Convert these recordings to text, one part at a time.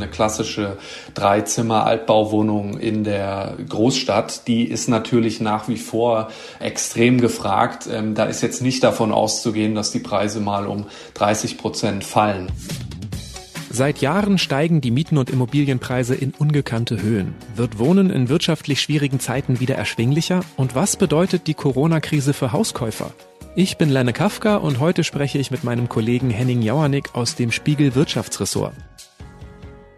Eine klassische Dreizimmer-Altbauwohnung in der Großstadt, die ist natürlich nach wie vor extrem gefragt. Ähm, da ist jetzt nicht davon auszugehen, dass die Preise mal um 30 Prozent fallen. Seit Jahren steigen die Mieten und Immobilienpreise in ungekannte Höhen. Wird Wohnen in wirtschaftlich schwierigen Zeiten wieder erschwinglicher? Und was bedeutet die Corona-Krise für Hauskäufer? Ich bin Lenne Kafka und heute spreche ich mit meinem Kollegen Henning Jauernick aus dem Spiegel Wirtschaftsressort.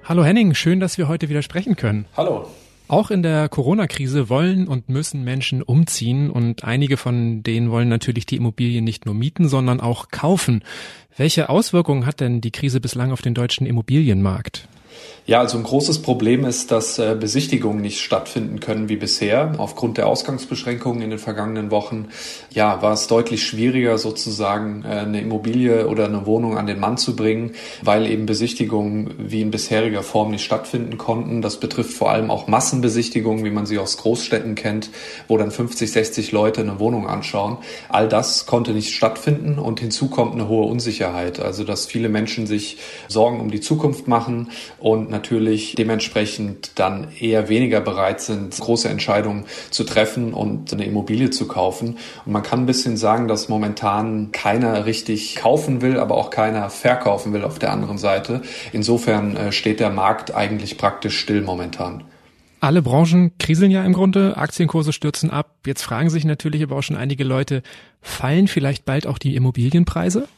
Hallo Henning, schön, dass wir heute wieder sprechen können. Hallo. Auch in der Corona-Krise wollen und müssen Menschen umziehen und einige von denen wollen natürlich die Immobilien nicht nur mieten, sondern auch kaufen. Welche Auswirkungen hat denn die Krise bislang auf den deutschen Immobilienmarkt? Ja, also ein großes Problem ist, dass äh, Besichtigungen nicht stattfinden können wie bisher. Aufgrund der Ausgangsbeschränkungen in den vergangenen Wochen, ja, war es deutlich schwieriger, sozusagen äh, eine Immobilie oder eine Wohnung an den Mann zu bringen, weil eben Besichtigungen wie in bisheriger Form nicht stattfinden konnten. Das betrifft vor allem auch Massenbesichtigungen, wie man sie aus Großstädten kennt, wo dann 50, 60 Leute eine Wohnung anschauen. All das konnte nicht stattfinden und hinzu kommt eine hohe Unsicherheit. Also, dass viele Menschen sich Sorgen um die Zukunft machen und natürlich dementsprechend dann eher weniger bereit sind, große Entscheidungen zu treffen und eine Immobilie zu kaufen. Und man kann ein bisschen sagen, dass momentan keiner richtig kaufen will, aber auch keiner verkaufen will auf der anderen Seite. Insofern äh, steht der Markt eigentlich praktisch still momentan. Alle Branchen kriseln ja im Grunde, Aktienkurse stürzen ab. Jetzt fragen sich natürlich aber auch schon einige Leute, fallen vielleicht bald auch die Immobilienpreise?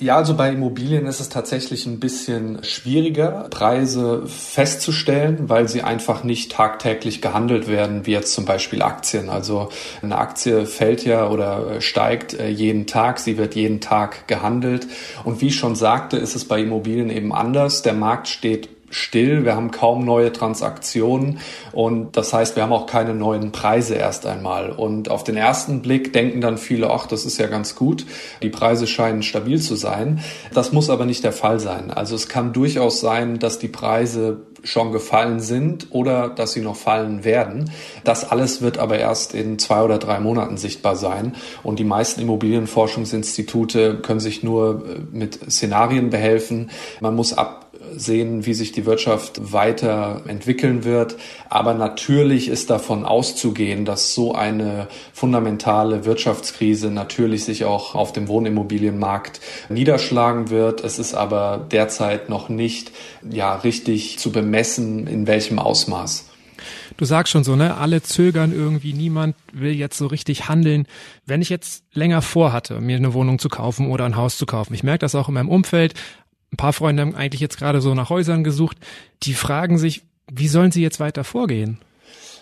Ja, also bei Immobilien ist es tatsächlich ein bisschen schwieriger, Preise festzustellen, weil sie einfach nicht tagtäglich gehandelt werden, wie jetzt zum Beispiel Aktien. Also eine Aktie fällt ja oder steigt äh, jeden Tag, sie wird jeden Tag gehandelt. Und wie ich schon sagte, ist es bei Immobilien eben anders. Der Markt steht still, wir haben kaum neue Transaktionen und das heißt, wir haben auch keine neuen Preise erst einmal. Und auf den ersten Blick denken dann viele, ach, das ist ja ganz gut, die Preise scheinen stabil zu sein. Das muss aber nicht der Fall sein. Also es kann durchaus sein, dass die Preise schon gefallen sind oder dass sie noch fallen werden. Das alles wird aber erst in zwei oder drei Monaten sichtbar sein. Und die meisten Immobilienforschungsinstitute können sich nur äh, mit Szenarien behelfen. Man muss ab sehen, wie sich die Wirtschaft weiter entwickeln wird. Aber natürlich ist davon auszugehen, dass so eine fundamentale Wirtschaftskrise natürlich sich auch auf dem Wohnimmobilienmarkt niederschlagen wird. Es ist aber derzeit noch nicht ja richtig zu bemessen, in welchem Ausmaß. Du sagst schon so, ne? Alle zögern irgendwie, niemand will jetzt so richtig handeln. Wenn ich jetzt länger vorhatte, mir eine Wohnung zu kaufen oder ein Haus zu kaufen, ich merke das auch in meinem Umfeld, ein paar Freunde haben eigentlich jetzt gerade so nach Häusern gesucht. Die fragen sich, wie sollen sie jetzt weiter vorgehen?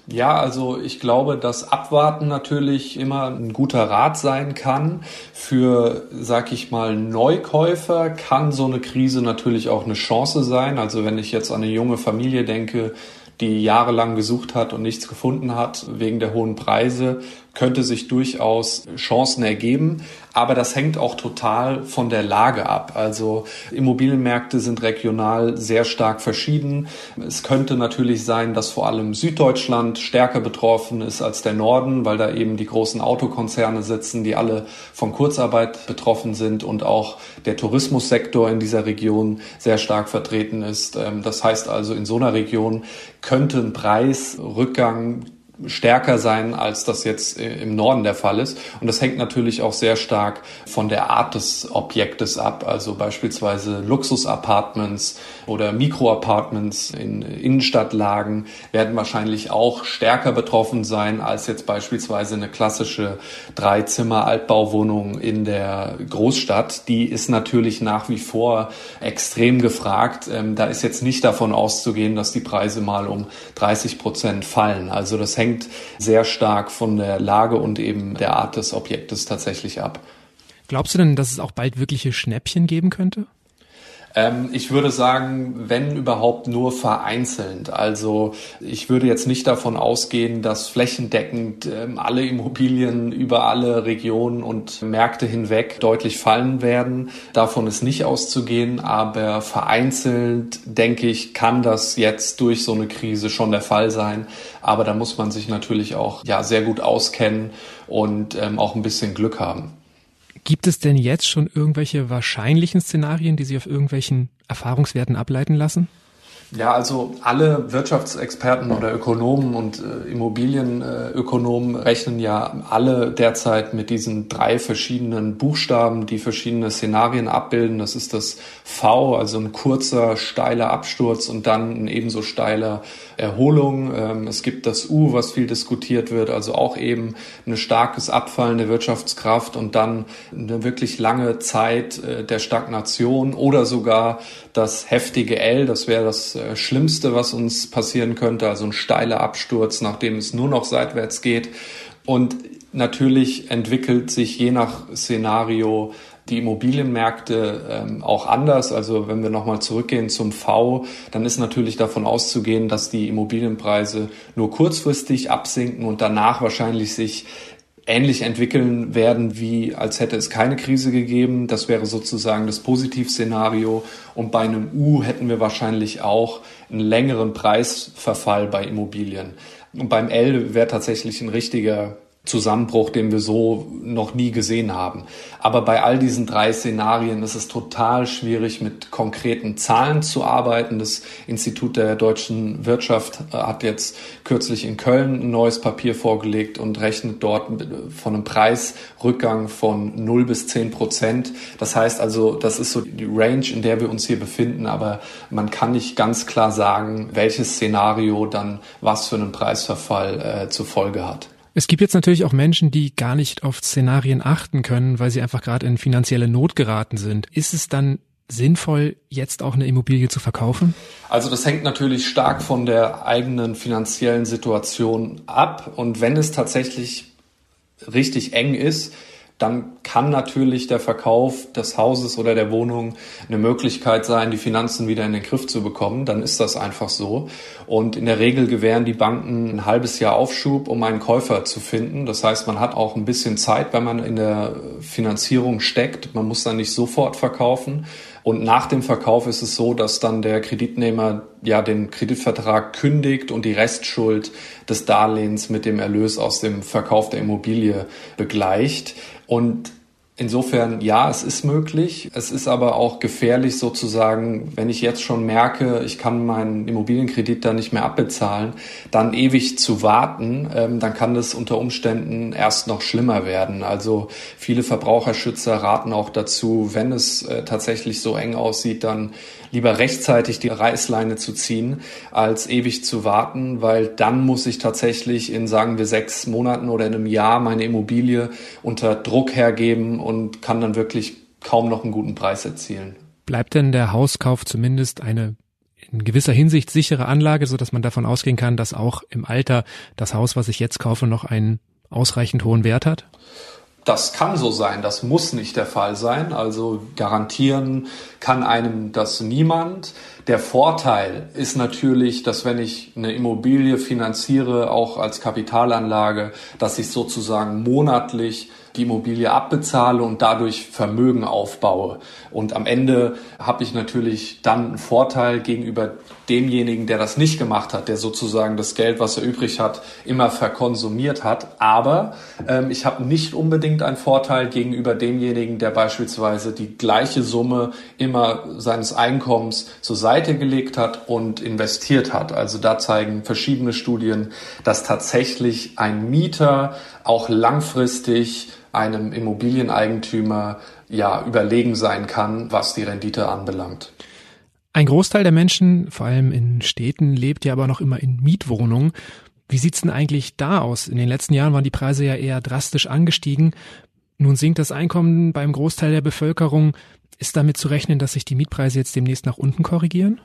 Ja, also ich glaube, dass Abwarten natürlich immer ein guter Rat sein kann. Für, sag ich mal, Neukäufer kann so eine Krise natürlich auch eine Chance sein. Also wenn ich jetzt an eine junge Familie denke, die jahrelang gesucht hat und nichts gefunden hat wegen der hohen Preise, könnte sich durchaus Chancen ergeben. Aber das hängt auch total von der Lage ab. Also Immobilienmärkte sind regional sehr stark verschieden. Es könnte natürlich sein, dass vor allem Süddeutschland stärker betroffen ist als der Norden, weil da eben die großen Autokonzerne sitzen, die alle von Kurzarbeit betroffen sind und auch der Tourismussektor in dieser Region sehr stark vertreten ist. Ähm, das heißt also, in so einer Region könnte ein Preisrückgang stärker sein, als das jetzt im Norden der Fall ist. Und das hängt natürlich auch sehr stark von der Art des Objektes ab. Also beispielsweise Luxusapartments oder Mikroapartments in Innenstadtlagen werden wahrscheinlich auch stärker betroffen sein als jetzt beispielsweise eine klassische Dreizimmer-Altbauwohnung in der Großstadt. Die ist natürlich nach wie vor extrem gefragt. Ähm, da ist jetzt nicht davon auszugehen, dass die Preise mal um 30 Prozent fallen. Also das hängt hängt sehr stark von der Lage und eben der Art des Objektes tatsächlich ab. Glaubst du denn, dass es auch bald wirkliche Schnäppchen geben könnte? Ähm, ich würde sagen, wenn überhaupt nur vereinzelt. Also ich würde jetzt nicht davon ausgehen, dass flächendeckend ähm, alle Immobilien über alle Regionen und Märkte hinweg deutlich fallen werden. Davon ist nicht auszugehen, aber vereinzelt, denke ich, kann das jetzt durch so eine Krise schon der Fall sein. Aber da muss man sich natürlich auch ja sehr gut auskennen und ähm, auch ein bisschen Glück haben. Gibt es denn jetzt schon irgendwelche wahrscheinlichen Szenarien, die Sie auf irgendwelchen Erfahrungswerten ableiten lassen? Ja, also alle Wirtschaftsexperten oder Ökonomen und äh, Immobilienökonomen rechnen ja alle derzeit mit diesen drei verschiedenen Buchstaben, die verschiedene Szenarien abbilden. Das ist das V, also ein kurzer, steiler Absturz und dann ein ebenso steiler Erholung. Ähm, es gibt das U, was viel diskutiert wird, also auch eben ein starkes Abfallen der Wirtschaftskraft und dann eine wirklich lange Zeit äh, der Stagnation oder sogar das heftige L, das wäre das äh, Schlimmste, was uns passieren könnte, also ein steiler Absturz, nachdem es nur noch seitwärts geht. Und natürlich entwickelt sich je nach Szenario die Immobilienmärkte ähm, auch anders. Also wenn wir nochmal zurückgehen zum V, dann ist natürlich davon auszugehen, dass die Immobilienpreise nur kurzfristig absinken und danach wahrscheinlich sich ähnlich entwickeln werden, wie als hätte es keine Krise gegeben. Das wäre sozusagen das Positivszenario. Und bei einem U hätten wir wahrscheinlich auch einen längeren Preisverfall bei Immobilien. Und beim L wäre tatsächlich ein richtiger Zusammenbruch, den wir so noch nie gesehen haben. Aber bei all diesen drei Szenarien ist es total schwierig, mit konkreten Zahlen zu arbeiten. Das Institut der deutschen Wirtschaft äh, hat jetzt kürzlich in Köln ein neues Papier vorgelegt und rechnet dort von einem Preisrückgang von 0 bis 10 Prozent. Das heißt also, das ist so die Range, in der wir uns hier befinden, aber man kann nicht ganz klar sagen, welches Szenario dann was für einen Preisverfall äh, zur Folge hat. Es gibt jetzt natürlich auch Menschen, die gar nicht auf Szenarien achten können, weil sie einfach gerade in finanzielle Not geraten sind. Ist es dann sinnvoll, jetzt auch eine Immobilie zu verkaufen? Also das hängt natürlich stark von der eigenen finanziellen Situation ab. Und wenn es tatsächlich richtig eng ist, dann kann natürlich der Verkauf des Hauses oder der Wohnung eine Möglichkeit sein, die Finanzen wieder in den Griff zu bekommen. Dann ist das einfach so. Und in der Regel gewähren die Banken ein halbes Jahr Aufschub, um einen Käufer zu finden. Das heißt, man hat auch ein bisschen Zeit, wenn man in der Finanzierung steckt. Man muss dann nicht sofort verkaufen. Und nach dem Verkauf ist es so, dass dann der Kreditnehmer ja den Kreditvertrag kündigt und die Restschuld des Darlehens mit dem Erlös aus dem Verkauf der Immobilie begleicht. Und Insofern, ja, es ist möglich. Es ist aber auch gefährlich sozusagen, wenn ich jetzt schon merke, ich kann meinen Immobilienkredit da nicht mehr abbezahlen, dann ewig zu warten, ähm, dann kann das unter Umständen erst noch schlimmer werden. Also viele Verbraucherschützer raten auch dazu, wenn es äh, tatsächlich so eng aussieht, dann lieber rechtzeitig die Reißleine zu ziehen, als ewig zu warten, weil dann muss ich tatsächlich in, sagen wir, sechs Monaten oder in einem Jahr meine Immobilie unter Druck hergeben kann dann wirklich kaum noch einen guten Preis erzielen. Bleibt denn der Hauskauf zumindest eine in gewisser Hinsicht sichere Anlage, so dass man davon ausgehen kann, dass auch im Alter das Haus, was ich jetzt kaufe, noch einen ausreichend hohen Wert hat? Das kann so sein, das muss nicht der Fall sein. Also garantieren kann einem das niemand. Der Vorteil ist natürlich, dass wenn ich eine Immobilie finanziere, auch als Kapitalanlage, dass ich sozusagen monatlich die Immobilie abbezahle und dadurch Vermögen aufbaue. Und am Ende habe ich natürlich dann einen Vorteil gegenüber demjenigen, der das nicht gemacht hat, der sozusagen das Geld, was er übrig hat, immer verkonsumiert hat. Aber ähm, ich habe nicht unbedingt einen Vorteil gegenüber demjenigen, der beispielsweise die gleiche Summe immer seines Einkommens zur Seite gelegt hat und investiert hat. Also da zeigen verschiedene Studien, dass tatsächlich ein Mieter auch langfristig einem Immobilieneigentümer ja überlegen sein kann, was die Rendite anbelangt. Ein Großteil der Menschen, vor allem in Städten, lebt ja aber noch immer in Mietwohnungen. Wie sieht's denn eigentlich da aus? In den letzten Jahren waren die Preise ja eher drastisch angestiegen. Nun sinkt das Einkommen beim Großteil der Bevölkerung. Ist damit zu rechnen, dass sich die Mietpreise jetzt demnächst nach unten korrigieren?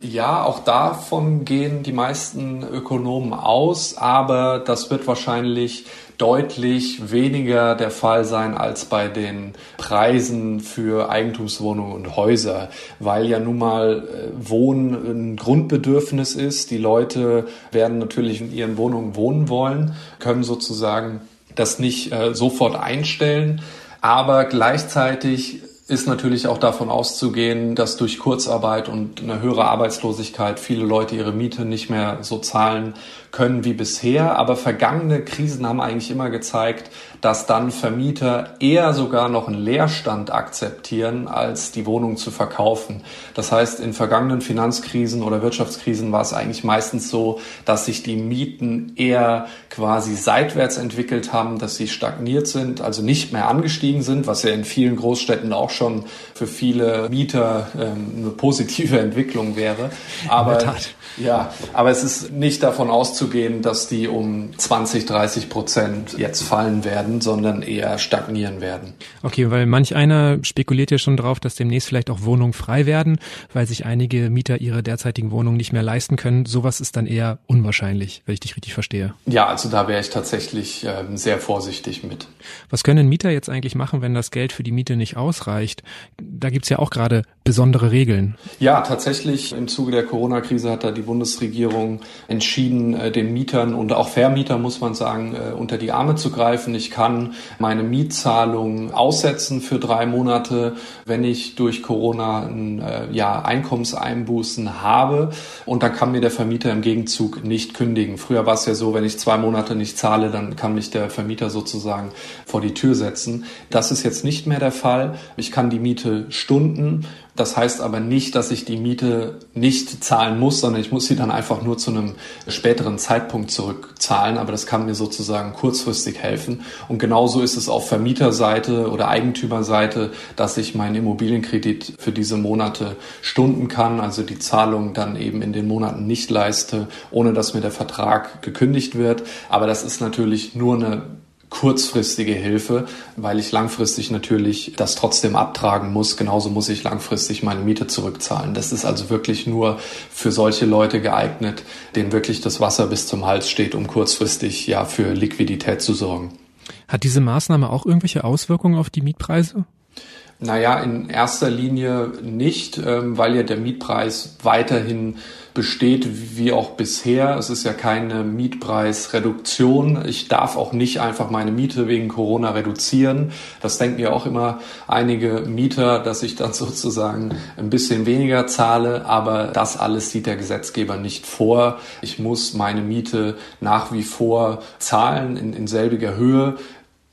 Ja, auch davon gehen die meisten Ökonomen aus, aber das wird wahrscheinlich deutlich weniger der Fall sein als bei den Preisen für Eigentumswohnungen und Häuser, weil ja nun mal äh, Wohnen ein Grundbedürfnis ist. Die Leute werden natürlich in ihren Wohnungen wohnen wollen, können sozusagen das nicht äh, sofort einstellen. Aber gleichzeitig ist natürlich auch davon auszugehen, dass durch Kurzarbeit und eine höhere Arbeitslosigkeit viele Leute ihre Miete nicht mehr so zahlen können wie bisher. Aber vergangene Krisen haben eigentlich immer gezeigt, dass dann Vermieter eher sogar noch einen Leerstand akzeptieren, als die Wohnung zu verkaufen. Das heißt, in vergangenen Finanzkrisen oder Wirtschaftskrisen war es eigentlich meistens so, dass sich die Mieten eher quasi seitwärts entwickelt haben, dass sie stagniert sind, also nicht mehr angestiegen sind, was ja in vielen Großstädten auch schon für viele Mieter ähm, eine positive Entwicklung wäre. Aber ja, aber es ist nicht davon auszugehen, dass die um 20, 30 Prozent jetzt fallen werden, sondern eher stagnieren werden. Okay, weil manch einer spekuliert ja schon drauf, dass demnächst vielleicht auch Wohnungen frei werden, weil sich einige Mieter ihre derzeitigen Wohnungen nicht mehr leisten können. Sowas ist dann eher unwahrscheinlich, wenn ich dich richtig verstehe. Ja, also da wäre ich tatsächlich äh, sehr vorsichtig mit. Was können Mieter jetzt eigentlich machen, wenn das Geld für die Miete nicht ausreicht? Da gibt's ja auch gerade besondere Regeln. Ja, tatsächlich im Zuge der Corona-Krise hat da die Bundesregierung entschieden, äh, den Mietern und auch Vermietern, muss man sagen, äh, unter die Arme zu greifen. Ich kann meine Mietzahlung aussetzen für drei Monate, wenn ich durch Corona ein, äh, ja, Einkommenseinbußen habe. Und dann kann mir der Vermieter im Gegenzug nicht kündigen. Früher war es ja so, wenn ich zwei Monate nicht zahle, dann kann mich der Vermieter sozusagen vor die Tür setzen. Das ist jetzt nicht mehr der Fall. Ich kann die Miete stunden das heißt aber nicht, dass ich die Miete nicht zahlen muss, sondern ich muss sie dann einfach nur zu einem späteren Zeitpunkt zurückzahlen. Aber das kann mir sozusagen kurzfristig helfen. Und genauso ist es auf Vermieterseite oder Eigentümerseite, dass ich meinen Immobilienkredit für diese Monate stunden kann, also die Zahlung dann eben in den Monaten nicht leiste, ohne dass mir der Vertrag gekündigt wird. Aber das ist natürlich nur eine kurzfristige Hilfe, weil ich langfristig natürlich das trotzdem abtragen muss. Genauso muss ich langfristig meine Miete zurückzahlen. Das ist also wirklich nur für solche Leute geeignet, denen wirklich das Wasser bis zum Hals steht, um kurzfristig ja für Liquidität zu sorgen. Hat diese Maßnahme auch irgendwelche Auswirkungen auf die Mietpreise? Naja, in erster Linie nicht, ähm, weil ja der Mietpreis weiterhin besteht wie auch bisher. Es ist ja keine Mietpreisreduktion. Ich darf auch nicht einfach meine Miete wegen Corona reduzieren. Das denken ja auch immer einige Mieter, dass ich dann sozusagen ein bisschen weniger zahle. Aber das alles sieht der Gesetzgeber nicht vor. Ich muss meine Miete nach wie vor zahlen in, in selbiger Höhe.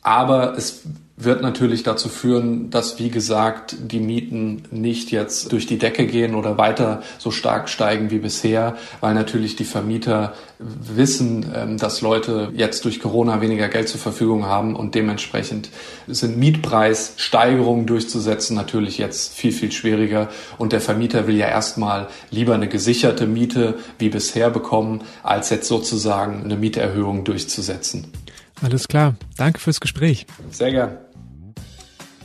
Aber es wird natürlich dazu führen, dass, wie gesagt, die Mieten nicht jetzt durch die Decke gehen oder weiter so stark steigen wie bisher, weil natürlich die Vermieter wissen, ähm, dass Leute jetzt durch Corona weniger Geld zur Verfügung haben und dementsprechend sind Mietpreissteigerungen durchzusetzen natürlich jetzt viel, viel schwieriger und der Vermieter will ja erstmal lieber eine gesicherte Miete wie bisher bekommen, als jetzt sozusagen eine Mieterhöhung durchzusetzen. Alles klar. Danke fürs Gespräch. Sehr gern.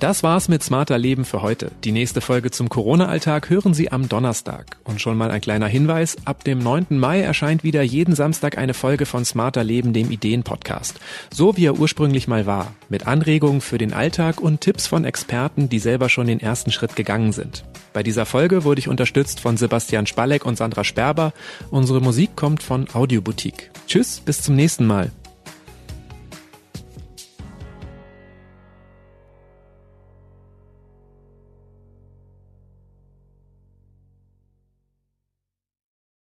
Das war's mit Smarter Leben für heute. Die nächste Folge zum Corona-Alltag hören Sie am Donnerstag. Und schon mal ein kleiner Hinweis, ab dem 9. Mai erscheint wieder jeden Samstag eine Folge von Smarter Leben, dem Ideen-Podcast. So wie er ursprünglich mal war. Mit Anregungen für den Alltag und Tipps von Experten, die selber schon den ersten Schritt gegangen sind. Bei dieser Folge wurde ich unterstützt von Sebastian Spalleck und Sandra Sperber. Unsere Musik kommt von Audioboutique. Tschüss, bis zum nächsten Mal.